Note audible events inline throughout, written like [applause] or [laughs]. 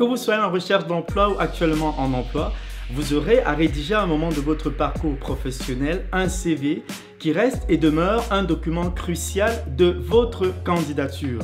Que vous soyez en recherche d'emploi ou actuellement en emploi, vous aurez à rédiger à un moment de votre parcours professionnel un CV qui reste et demeure un document crucial de votre candidature.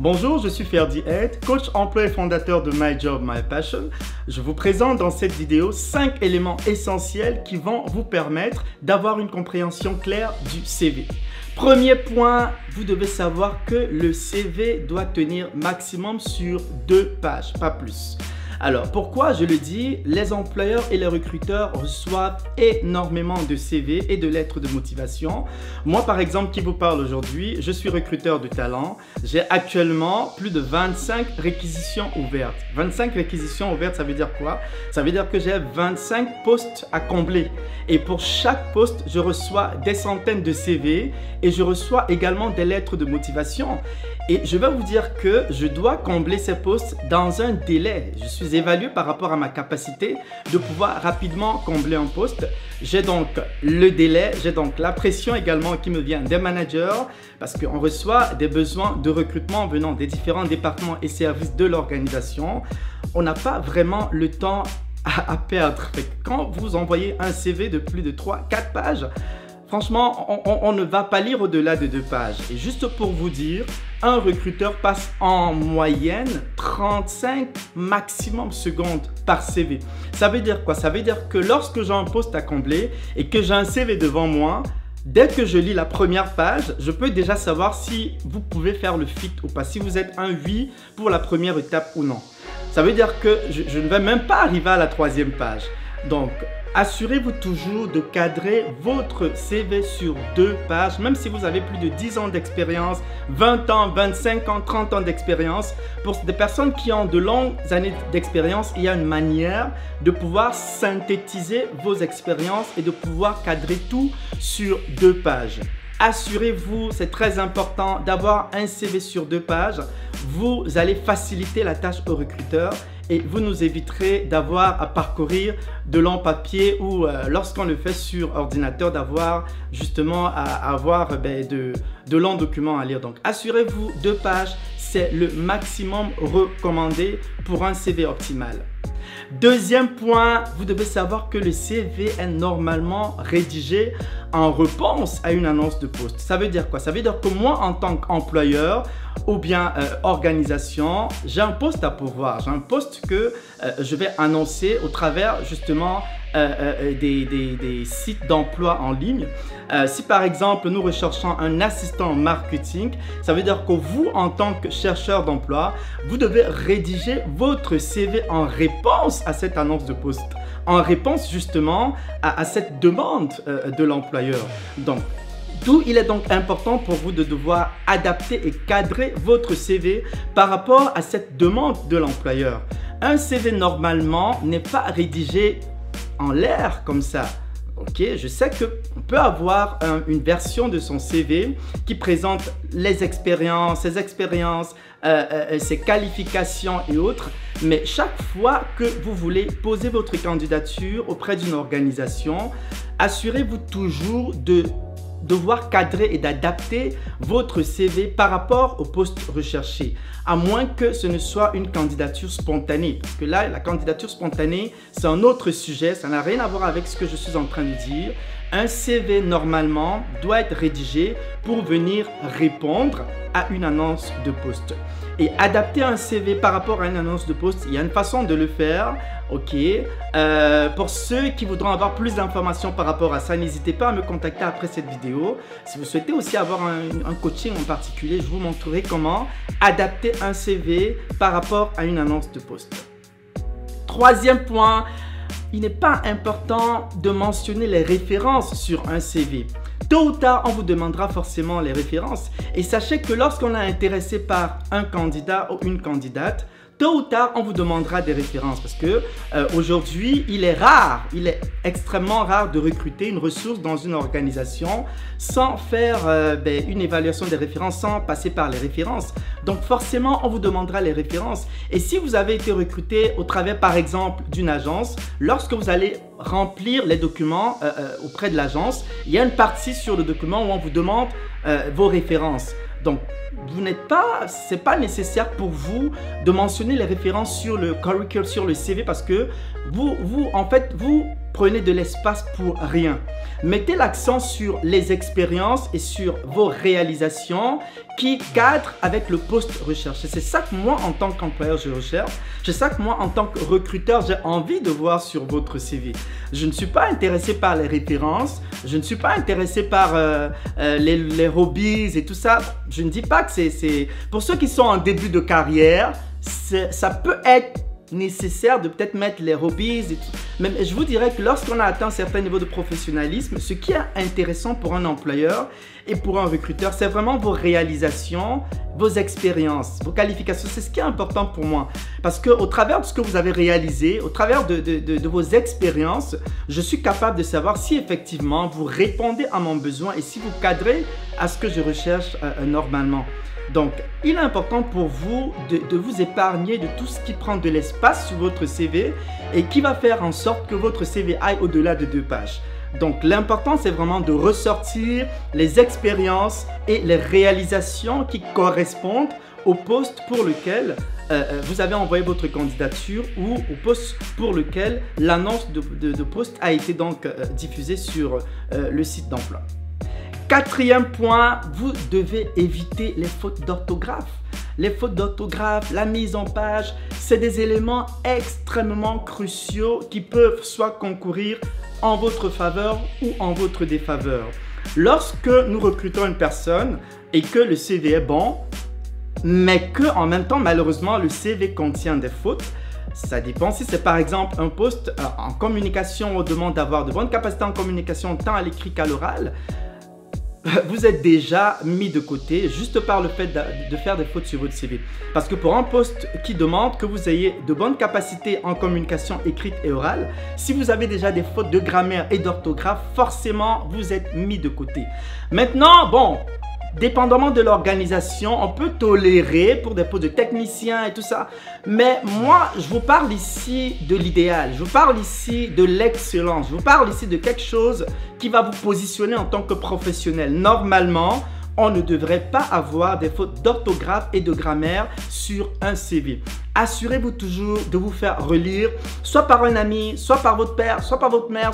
Bonjour, je suis Ferdi Head, coach emploi et fondateur de My Job, My Passion. Je vous présente dans cette vidéo 5 éléments essentiels qui vont vous permettre d'avoir une compréhension claire du CV. Premier point, vous devez savoir que le CV doit tenir maximum sur deux pages, pas plus. Alors pourquoi je le dis Les employeurs et les recruteurs reçoivent énormément de CV et de lettres de motivation. Moi par exemple qui vous parle aujourd'hui, je suis recruteur de talent. J'ai actuellement plus de 25 réquisitions ouvertes. 25 réquisitions ouvertes, ça veut dire quoi? Ça veut dire que j'ai 25 postes à combler. Et pour chaque poste, je reçois des centaines de CV et je reçois également des lettres de motivation. Et je vais vous dire que je dois combler ces postes dans un délai. Évalué par rapport à ma capacité de pouvoir rapidement combler un poste. J'ai donc le délai, j'ai donc la pression également qui me vient des managers parce qu'on reçoit des besoins de recrutement venant des différents départements et services de l'organisation. On n'a pas vraiment le temps à, perdre. Quand vous envoyez un CV de plus de 3-4 pages, Franchement, on, ne va pas lire au-delà de deux pages. Et juste pour vous dire, un recruteur passe en moyenne 35 maximum secondes par CV. Ça veut dire quoi? Ça veut dire que lorsque j'ai un poste à combler et que j'ai un CV devant moi, Dès que je lis la première page, je peux déjà savoir si vous pouvez faire le fit ou pas, si vous êtes un oui pour la première étape ou non. Ça veut dire que je, je ne vais même pas arriver à la troisième page. Donc, Assurez-vous toujours de cadrer votre CV sur deux pages, même si vous avez plus de 10 ans d'expérience, 20 ans, 25 ans, 30 ans d'expérience. Pour des personnes qui ont de longues années d'expérience, il y a une manière de pouvoir synthétiser vos expériences et de pouvoir cadrer tout sur deux pages. Assurez-vous, c'est très important, d'avoir un CV sur deux pages. Vous allez faciliter la tâche au recruteur et vous nous éviterez d'avoir à parcourir de longs papiers ou euh, lorsqu'on le fait sur ordinateur d'avoir justement à avoir ben, de, de longs documents à lire. Donc assurez-vous deux pages, c'est le maximum recommandé pour un CV optimal. Deuxième point, vous devez savoir que le CV est normalement rédigé en réponse à une annonce de poste. Ça veut dire quoi? Ça veut dire que moi, en tant qu'employeur ou bien euh, organisation, j'ai un poste à pourvoir. J'ai un poste que euh, je vais annoncer au travers justement euh, euh, des, des, sites d'emploi en ligne. Euh, si par exemple nous recherchons un assistant marketing, ça veut dire que vous, en tant que chercheur d'emploi, vous devez rédiger votre CV en réponse à cette annonce de poste, en réponse justement à, à cette demande de l'employeur. Donc, D'où il est donc important pour vous de devoir adapter et cadrer votre CV par rapport à cette demande de l'employeur. Un CV normalement n'est pas rédigé en l'air comme ça. Ok, je sais qu'on peut avoir une version de son CV qui présente les expériences, ses expériences, euh, euh, ses qualifications et autres. Mais chaque fois que vous voulez poser votre candidature auprès d'une organisation, assurez-vous toujours de devoir cadrer et d'adapter votre CV par rapport au poste recherché, à moins que ce ne soit une candidature spontanée. Parce que là, la candidature spontanée, c'est un autre sujet, ça n'a rien à voir avec ce que je suis en train de dire. Un CV, normalement, doit être rédigé pour venir répondre à une annonce de poste. Et adapter un CV par rapport à une annonce de poste, il y a une façon de le faire. Ok. Euh, pour ceux qui voudront avoir plus d'informations par rapport à ça, n'hésitez pas à me contacter après cette vidéo. Si vous souhaitez aussi avoir un, un, coaching en particulier, je vous montrerai comment adapter un CV par rapport à une annonce de poste. Troisième point, il n'est pas important de mentionner les références sur un CV. Tôt ou tard, on vous demandera forcément les références. Et sachez que lorsqu'on est intéressé par un candidat ou une candidate, tôt ou tard, on vous demandera des références parce que euh, aujourd'hui, il est rare, il est extrêmement rare de recruter une ressource dans une organisation sans faire euh, ben, une évaluation des références, sans passer par les références. Donc forcément, on vous demandera les références. Et si vous avez été recruté au travers, par exemple, d'une agence, lorsque vous allez remplir les documents euh, auprès de l'agence, il y a une partie sur le document où on vous demande vos références. Donc, vous n'êtes pas, c'est pas nécessaire pour vous de mentionner les références sur le curriculum, sur le CV parce que vous, vous, en fait, vous prenez de l'espace pour rien. Mettez l'accent sur les expériences et sur vos réalisations qui cadrent avec le poste recherché. C'est ça que moi, en tant qu'employeur, je recherche. C'est ça que moi, en tant que recruteur, j'ai envie de voir sur votre CV. Je ne suis pas intéressé par les références. Je ne suis pas intéressé par euh, euh, les, les hobbies et tout ça. Je ne dis pas c'est... Pour ceux qui sont en début de carrière, ça peut être nécessaire de peut-être mettre les hobbies et. Mais je vous dirais que lorsqu'on a atteint un certain niveau de professionnalisme, ce qui est intéressant pour un employeur et pour un recruteur, c'est vraiment vos réalisations, vos expériences, vos qualifications. C'est ce qui est important pour moi. Parce qu'au travers de ce que vous avez réalisé, au travers de, de, vos expériences, je suis capable de savoir si effectivement vous répondez à mon besoin et si vous cadrez à ce que je recherche euh, normalement. Donc, il est important pour vous de, vous épargner de tout ce qui prend de l'espace sur votre CV et qui va faire en sorte que votre CV aille au-delà de deux pages. Donc, l'important, c'est vraiment de ressortir les expériences et les réalisations qui correspondent au poste pour lequel euh, euh, vous avez envoyé votre candidature ou au poste pour lequel l'annonce de, poste a été donc euh, diffusée sur le site d'emploi. Quatrième point, vous devez éviter les fautes d'orthographe. Les fautes d'orthographe, la mise en page, c'est des éléments extrêmement cruciaux qui peuvent soit concourir en votre faveur ou en votre défaveur. Lorsque nous recrutons une personne et que le CV est bon, mais que en même temps malheureusement le CV contient des fautes, ça dépend si c'est par exemple un poste euh, en communication, on demande d'avoir de bonnes capacités en communication tant à l'écrit qu'à l'oral [laughs] vous êtes déjà mis de côté juste par le fait de, faire des fautes sur votre CV. Parce que pour un poste qui demande que vous ayez de bonnes capacités en communication écrite et orale, si vous avez déjà des fautes de grammaire et d'orthographe, forcément, vous êtes mis de côté. Maintenant, bon, dépendamment de l'organisation, on peut tolérer pour des postes de technicien et tout ça. Mais moi, je vous parle ici de l'idéal. Je vous parle ici de l'excellence. Je vous parle ici de quelque chose qui va vous positionner en tant que professionnel. Normalement, on ne devrait pas avoir des fautes d'orthographe et de grammaire sur un CV. Assurez-vous toujours de vous faire relire, soit par un ami, soit par votre père, soit par votre mère.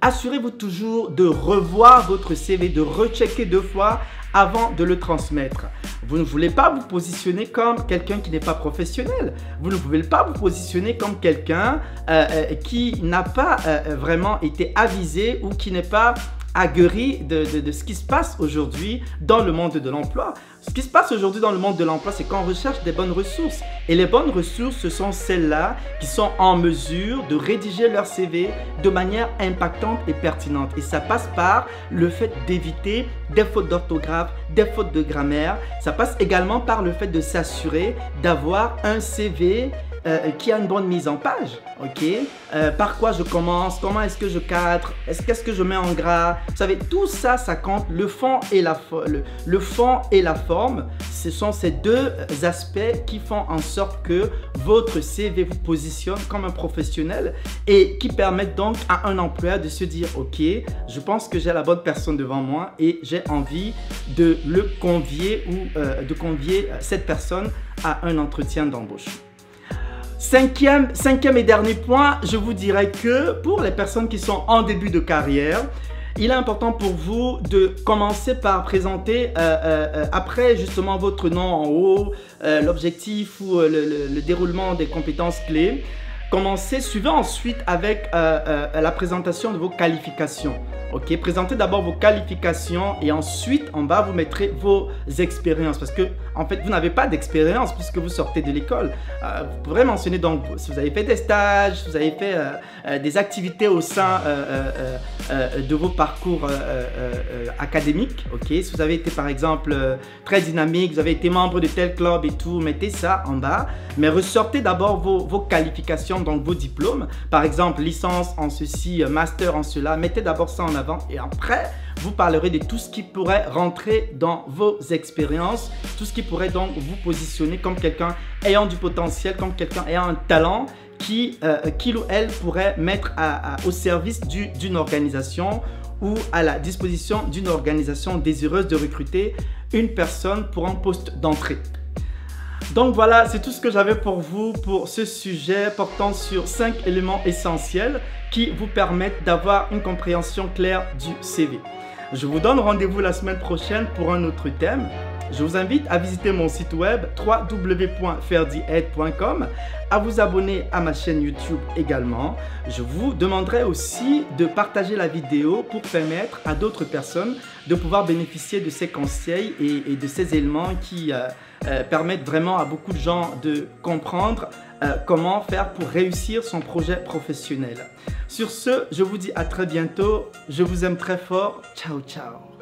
Assurez-vous toujours de revoir votre CV, de rechecker deux fois avant de le transmettre. Vous ne voulez pas vous positionner comme quelqu'un qui n'est pas professionnel. Vous ne pouvez pas vous positionner comme quelqu'un euh, euh, qui n'a pas euh, vraiment été avisé ou qui n'est pas aguerri de, ce qui se passe aujourd'hui dans le monde de l'emploi. Ce qui se passe aujourd'hui dans le monde de l'emploi, c'est qu'on recherche des bonnes ressources. Et les bonnes ressources, ce sont celles-là qui sont en mesure de rédiger leur CV de manière impactante et pertinente. Et ça passe par le fait d'éviter des fautes d'orthographe, des fautes de grammaire. Ça passe également par le fait de s'assurer d'avoir un CV euh, qui a une bonne mise en page, ok euh, Par quoi je commence Comment est-ce que je cadre Qu'est-ce que je mets en gras Vous savez, tout ça, ça compte. Le fond et la, le, fond et la forme, ce sont ces deux aspects qui font en sorte que votre CV vous positionne comme un professionnel et qui permettent donc à un employeur de se dire, ok, je pense que j'ai la bonne personne devant moi et j'ai envie de le convier ou euh, de convier cette personne à un entretien d'embauche. Cinquième, cinquième et dernier point, je vous dirais que pour les personnes qui sont en début de carrière, il est important pour vous de commencer par présenter, euh, euh, euh, après justement votre nom en haut, l'objectif ou le, déroulement des compétences clés. Commencez, suivez ensuite avec la présentation de vos qualifications. Ok, présentez d'abord vos qualifications et ensuite en bas vous mettrez vos expériences parce que en fait vous n'avez pas d'expérience puisque vous sortez de l'école. Euh, vous pourrez mentionner donc si vous avez fait des stages, si vous avez fait euh, euh, des activités au sein de vos parcours académiques. Ok, si vous avez été par exemple très dynamique, vous avez été membre de tel club et tout, mettez ça en bas. Mais ressortez d'abord vos, vos qualifications donc vos diplômes. Par exemple licence en ceci, master en cela. Mettez d'abord ça en avant et après, vous parlerez de tout ce qui pourrait rentrer dans vos expériences, tout ce qui pourrait donc vous positionner comme quelqu'un ayant du potentiel, comme quelqu'un ayant un talent qui, euh, ou elle pourrait mettre au service d'une organisation ou à la disposition d'une organisation désireuse de recruter une personne pour un poste d'entrée. Donc voilà, c'est tout ce que j'avais pour vous pour ce sujet portant sur 5 éléments essentiels qui vous permettent d'avoir une compréhension claire du CV. Je vous donne rendez-vous la semaine prochaine pour un autre thème. Je vous invite à visiter mon site web www.ferdiaide.com, à vous abonner à ma chaîne YouTube également. Je vous demanderai aussi de partager la vidéo pour permettre à d'autres personnes de pouvoir bénéficier de ces conseils et, de ces éléments qui euh, euh, permettent vraiment à beaucoup de gens de comprendre euh, comment faire pour réussir son projet professionnel. Sur ce, je vous dis à très bientôt. Je vous aime très fort. Ciao, ciao.